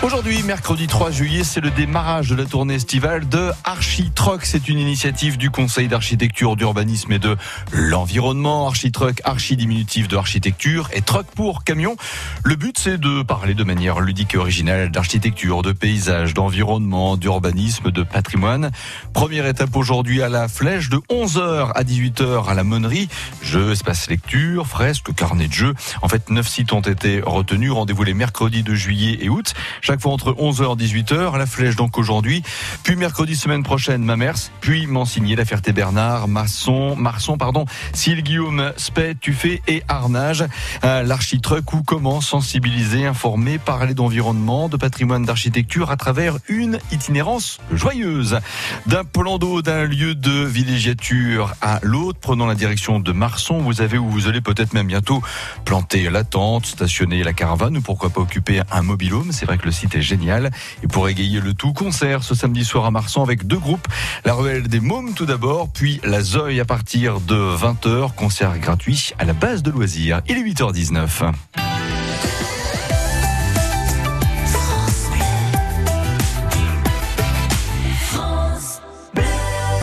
Aujourd'hui, mercredi 3 juillet, c'est le démarrage de la tournée estivale de Architruck. C'est une initiative du Conseil d'architecture, d'urbanisme et de l'environnement. Architruck, archi diminutif de architecture et truck pour camion. Le but, c'est de parler de manière ludique et originale d'architecture, de paysage, d'environnement, d'urbanisme, de patrimoine. Première étape aujourd'hui à la flèche de 11h à 18h à la Monnerie. Jeux, espace lecture, fresques, carnet de jeux. En fait, neuf sites ont été retenus. Rendez-vous les mercredis de juillet et août fois entre 11h et 18h. La flèche donc aujourd'hui, puis mercredi semaine prochaine Mamers, puis Mansigné, La Ferté-Bernard, Masson, Marson, pardon, Sile Guillaume, Spey, Tuffet et Arnage. Euh, L'architruc ou comment sensibiliser, informer, parler d'environnement, de patrimoine d'architecture à travers une itinérance joyeuse. D'un plan d'eau, d'un lieu de villégiature à l'autre, prenant la direction de Marson, vous avez ou vous allez peut-être même bientôt planter la tente, stationner la caravane ou pourquoi pas occuper un mobilhome. C'est vrai que le site est génial. Et pour égayer le tout, concert ce samedi soir à Marsan avec deux groupes. La Ruelle des Mômes tout d'abord, puis la Zoe à partir de 20h. Concert gratuit à la base de loisirs. Il est 8h19.